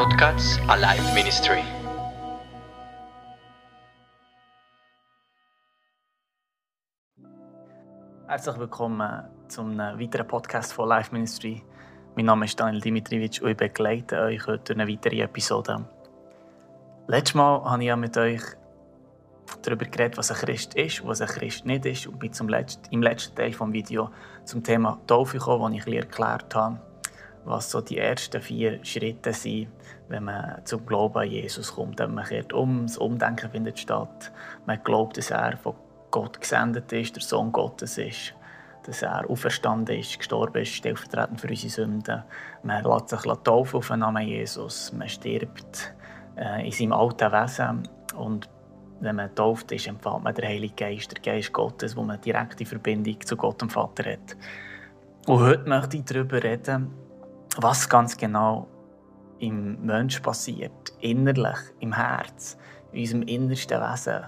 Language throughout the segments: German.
Podcast Alive Ministry. Herzlich willkommen zum weiteren Podcast von Life Ministry. Mein Name ist Daniel Dimitrievich und ich begleite euch heute durch eine weitere Episode. Letztes Mal habe ich mit euch darüber geredet, was ein Christ ist, was ein Christ nicht ist und bin zum letzten, im letzten Teil des Videos zum Thema Taufe gekommen, wo ich erklärt habe, was so die ersten vier Schritte sind, wenn man zum Glauben an Jesus kommt. Man kehrt um, das Umdenken findet statt. Man glaubt, dass er von Gott gesendet ist, der Sohn Gottes ist, dass er auferstanden ist, gestorben ist, stellvertretend für unsere Sünden. Man lässt sich taufen auf den Namen Jesus. Man stirbt äh, in seinem alten Wesen und wenn man tauft ist, empfängt man den Heiligen Geist, der Geist Gottes, wo man direkte Verbindung zu Gott dem Vater hat. Und heute möchte ich darüber reden, was ganz genau im Mensch passiert, innerlich, im Herz, in unserem innersten Wesen.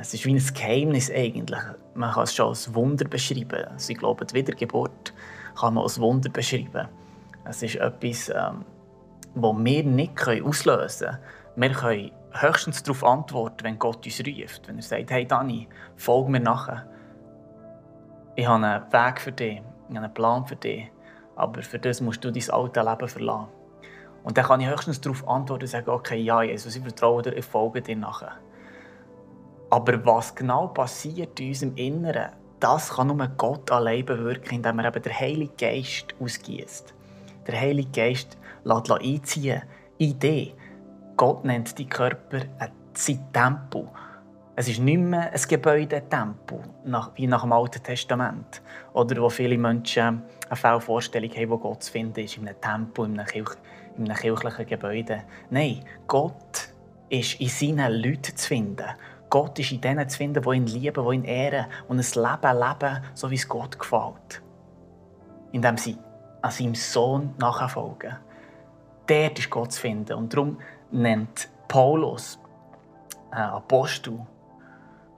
Es ist wie ein Geheimnis eigentlich. Man kann es schon als Wunder beschreiben. Also ich glaube, die Wiedergeburt kann man als Wunder beschreiben. Es ist etwas, ähm, das wir nicht auslösen können. Wir können höchstens darauf antworten, wenn Gott uns ruft. Wenn er sagt, hey Dani, folge mir nachher. Ich habe einen Weg für dich, ich habe einen Plan für dich, aber für das musst du dein alte Leben verlassen. Und dann kann ich höchstens darauf antworten und sagen, okay, ja Jesus, ich vertraue dir, ich folge dir nachher. Aber was genau passiert in unserem Inneren, das kann nur Gott allein bewirken, indem er eben den Heiligen Geist ausgießt. Der Heilige Geist lässt einziehen in dich. Gott nennt die Körper sein Tempel. Es ist nicht mehr ein Gebäudetempel, wie nach dem Alten Testament. Oder wo viele Menschen eine Fehlvorstellung haben, wo Gott zu finden ist, in einem Tempel, in einem, Kirch in einem kirchlichen Gebäude. Nein, Gott ist in seinen Leuten zu finden. Gott ist in denen zu finden, die ihn lieben, die ihn ehren und ein Leben leben, so wie es Gott gefällt. Indem sie an seinem Sohn nachfolgen. Dort ist Gott zu finden. Und darum nennt Paulus, äh, Apostel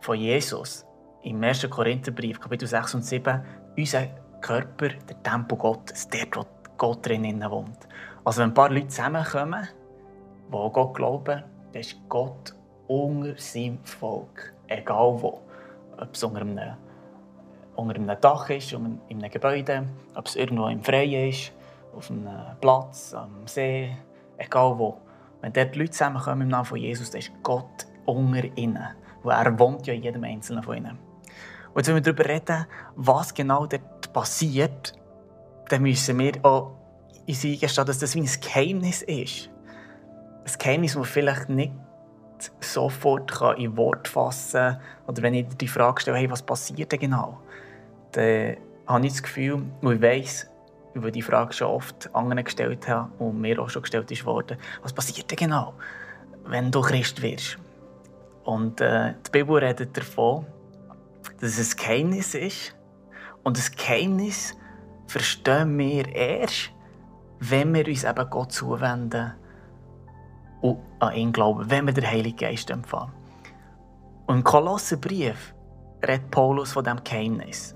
von Jesus, im 1. Korintherbrief, Kapitel 6 und 7, unser Körper, der Tempel Gottes, dort, wo Gott drinnen wohnt. Also wenn ein paar Leute zusammenkommen, die an Gott glauben, dann ist Gott unter seinem Volk, egal wo. Ob es unter einem, Dach ist, in einem Gebäude, ob es irgendwo im Freien ist, auf einem Platz, am See, egal wo. Wenn dort Leute zusammenkommen im Namen von Jesus, dann ist Gott unter ihnen. Weil er wohnt ja in jedem Einzelnen von ihnen. Und jetzt, wenn wir darüber reden, was genau dort passiert, dann müssen wir auch uns eingestehen, dass das wie ein Geheimnis ist. Ein Geheimnis, das vielleicht nicht sofort in Wort fassen kann. Oder wenn ich die Frage stelle, hey, was passiert denn genau? Dann habe ich das Gefühl, und ich weiss, über die Frage schon oft anderen gestellt habe und mir auch schon gestellt ist worden, was passiert denn genau, wenn du Christ wirst? Und äh, die Bibel redet davon, dass es ein Geheimnis ist. Und das Geheimnis verstehen wir erst, wenn wir uns eben Gott zuwenden und an ihn glauben, wenn wir den Heiligen Geist empfangen. Und im Kolosserbrief redet Paulus von diesem Geheimnis.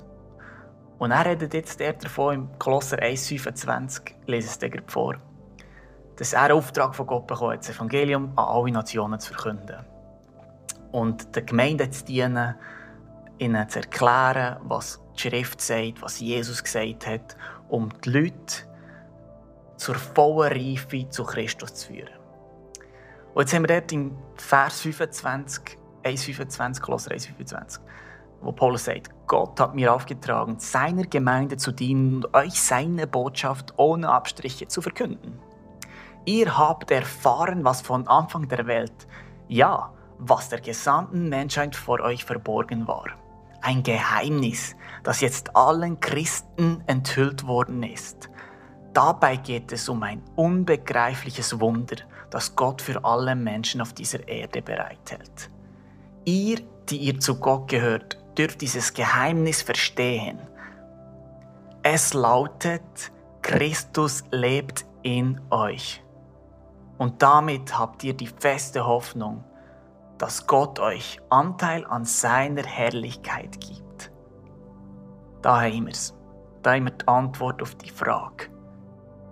Und er redet jetzt davon im Kolosser 1,25, lese es dir vor, dass er Auftrag von Gott bekommt, das Evangelium an alle Nationen zu verkünden. Und der Gemeinde zu dienen, ihnen zu erklären, was die Schrift sagt, was Jesus gesagt hat, um die Leute zur vollen Reife zu Christus zu führen. Und jetzt haben wir dort im Vers 25, 1,25, Kolosser 1,25, wo Paulus sagt, Gott hat mir aufgetragen, seiner Gemeinde zu dienen und euch seine Botschaft ohne Abstriche zu verkünden. Ihr habt erfahren, was von Anfang der Welt, ja, was der gesamten Menschheit vor euch verborgen war. Ein Geheimnis, das jetzt allen Christen enthüllt worden ist. Dabei geht es um ein unbegreifliches Wunder, das Gott für alle Menschen auf dieser Erde bereithält. Ihr, die ihr zu Gott gehört, dürft dieses Geheimnis verstehen. Es lautet, Christus lebt in euch. Und damit habt ihr die feste Hoffnung, dass Gott euch Anteil an seiner Herrlichkeit gibt. Da haben wir es. Da haben wir die Antwort auf die Frage.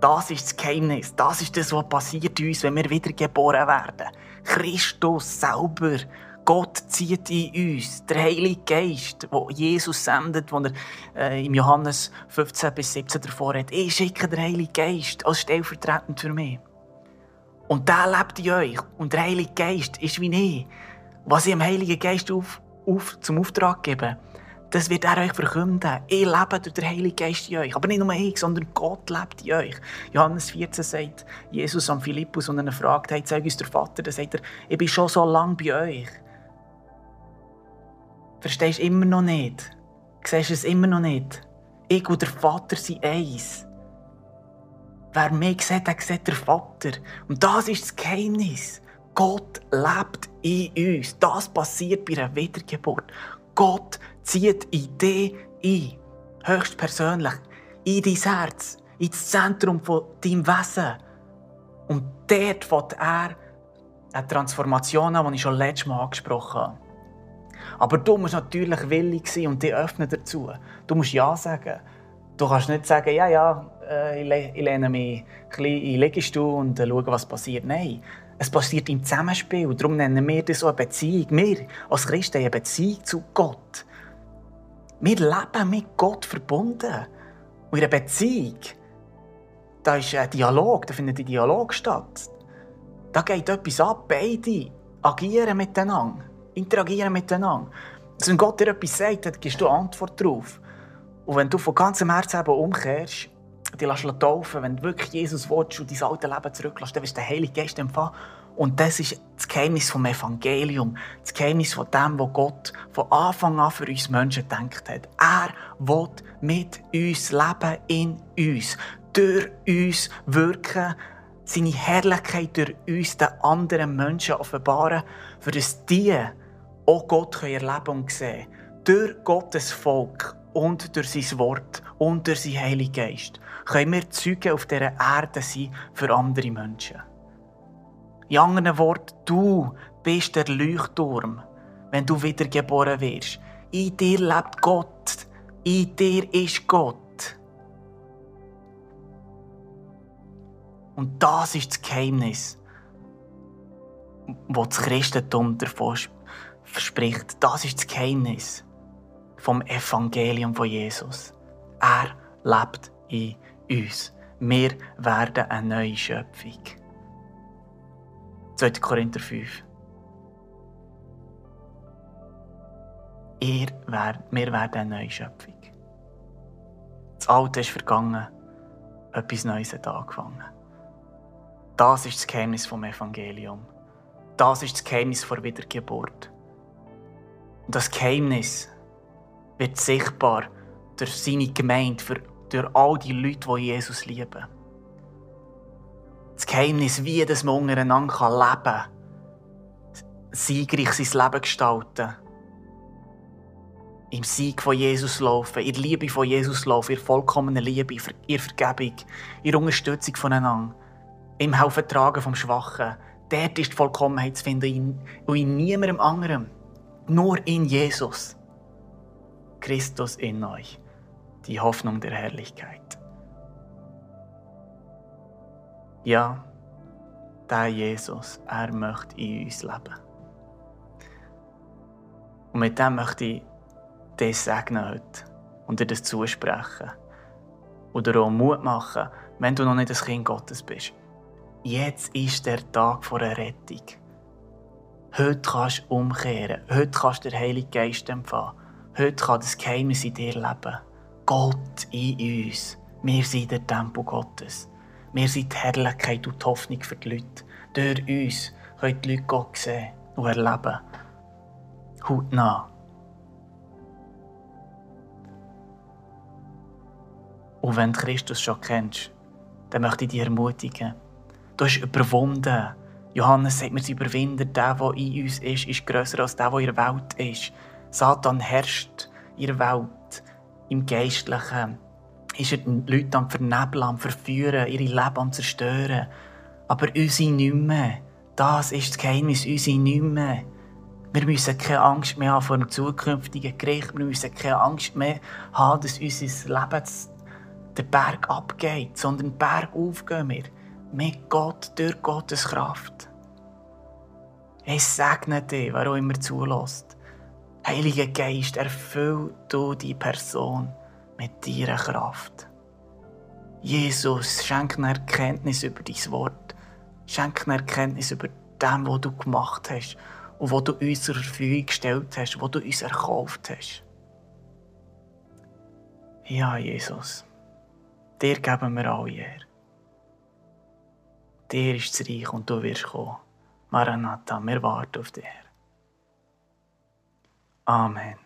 Das ist das Geheimnis. Das ist das, was passiert uns, wenn wir wiedergeboren werden. Christus selber. Gott zieht in uns. Der Heilige Geist, wo Jesus sendet, wo er äh, im Johannes 15 bis 17 davor hat. Ich schicke den Heiligen Geist als stellvertretend für mich. Und der lebt in euch. Und der Heilige Geist ist wie ich. Was ich dem Heiligen Geist auf, auf, zum Auftrag gebe, das wird er euch verkünden. Ich lebe durch den Heiligen Geist in euch. Aber nicht nur ich, sondern Gott lebt in euch. Johannes 14 sagt Jesus an Philippus, und er fragt, hey, zeig uns der Vater, dann sagt er, ich bin schon so lange bei euch. Verstehst du immer noch nicht? Siehst du es immer noch nicht? Ich und der Vater sind eins. Wer mich sieht, der sieht der Vater. Und das ist das Geheimnis. Gott lebt in uns. Das passiert bei einer Wiedergeburt. Gott zieht in dich ein. Höchstpersönlich. In dein Herz. Ins Zentrum von deinem Wesen. Und dort fängt er eine Transformation an, die ich schon letztes Mal angesprochen habe. Aber du musst natürlich willig sein und dich öffnen dazu. Du musst Ja sagen. Du kannst nicht sagen, ja, ja, äh, ich lehne mich ein bisschen in den Liegestuhl und äh, schaue, was passiert. Nein, es passiert im Zusammenspiel. Darum nennen wir das so eine Beziehung. Wir als Christen haben eine Beziehung zu Gott. Wir leben mit Gott verbunden. Und in einer Beziehung, da ist ein Dialog, da findet ein Dialog statt. Da geht etwas ab, beide agieren miteinander, interagieren miteinander. Also wenn Gott dir etwas sagt, dann gibst du Antwort darauf. Und wenn du von ganzem Herzen eben umkehrst, dich lässt taufen, wenn du wirklich Jesus willst und dein alte Leben zurücklässt, dann wirst du den Heiligen Geist empfangen. Und das ist das Geheimnis vom Evangelium. Das Geheimnis von dem, was Gott von Anfang an für uns Menschen gedacht hat. Er will mit uns leben, in uns, durch uns wirken, seine Herrlichkeit durch uns den anderen Menschen offenbaren, für das die auch Gott erleben und sehen Durch Gottes Volk und durch sein Wort und durch seinen Heiligen Geist können wir Zeugen auf dieser Erde sein für andere Menschen. In anderen Worten, du bist der Leuchtturm, wenn du wiedergeboren wirst. In dir lebt Gott. In dir ist Gott. Und das ist das Geheimnis, das das Christentum davon verspricht. Das ist das Geheimnis vom Evangelium von Jesus. Er lebt in uns. Wir werden eine neue Schöpfung. 2. Korinther 5. Ihr werdet, wir werden eine neue Schöpfung. Das Alte ist vergangen, etwas Neues hat angefangen. Das ist das Geheimnis vom Evangelium. Das ist das Geheimnis der Wiedergeburt. Und das Geheimnis wird sichtbar durch seine Gemeinde, durch all die Leute, die Jesus lieben. Das Geheimnis, wie das man untereinander leben kann, siegreich sein Leben gestalten. Im Sieg von Jesus laufen, in der Liebe von Jesus laufen, in vollkommener Liebe, in Vergebung, in Unterstützung voneinander, im Helfen tragen vom Schwachen. Dort ist die Vollkommenheit zu finden und in niemandem anderem. Nur in Jesus. Christus in euch, die Hoffnung der Herrlichkeit. Ja, der Jesus, er möchte in uns leben. Und mit dem möchte ich dich segnen heute und dir das zusprechen. Oder auch Mut machen, wenn du noch nicht das Kind Gottes bist. Jetzt ist der Tag vor der Rettung. Heute kannst du umkehren. Heute kannst du den Heiligen Geist empfangen. Heute kann das Geheimnis in dir leben. Gott in uns. Wir sind der Tempel Gottes. Wir sind die Herrlichkeit und die Hoffnung für die Leute. Durch uns können die Leute Gott sehen und erleben. Hautnah. Und wenn du Christus schon kennst, dann möchte ich dich ermutigen. Du hast überwunden. Johannes sagt, wir sind überwinden. Der, der in uns ist, ist grösser als der, der in der Welt ist. Satan herrscht in der Welt, im Geistlichen ist er die Leute am Vernebeln, am Verführen, ihre Leben am Zerstören. Aber unsere nicht mehr. Das ist das Geheimnis, unsere nicht mehr. Wir müssen keine Angst mehr haben vor dem zukünftigen Gericht. Wir müssen keine Angst mehr haben, dass unser Leben den Berg abgeht, sondern den Berg aufgehen wir. Mit Gott, durch Gottes Kraft. Ich segne dich, wer auch immer zulässt. Heiliger Geist, erfüll du die Person mit deiner Kraft. Jesus, schenk eine Erkenntnis über dein Wort. Schenk eine Erkenntnis über dem, was du gemacht hast und was du uns zur Verfügung gestellt hast, was du uns erkauft hast. Ja, Jesus, dir geben wir alle Ehre. Dir ist das Reich und du wirst kommen. Maranatha, wir warten auf dich. Amen.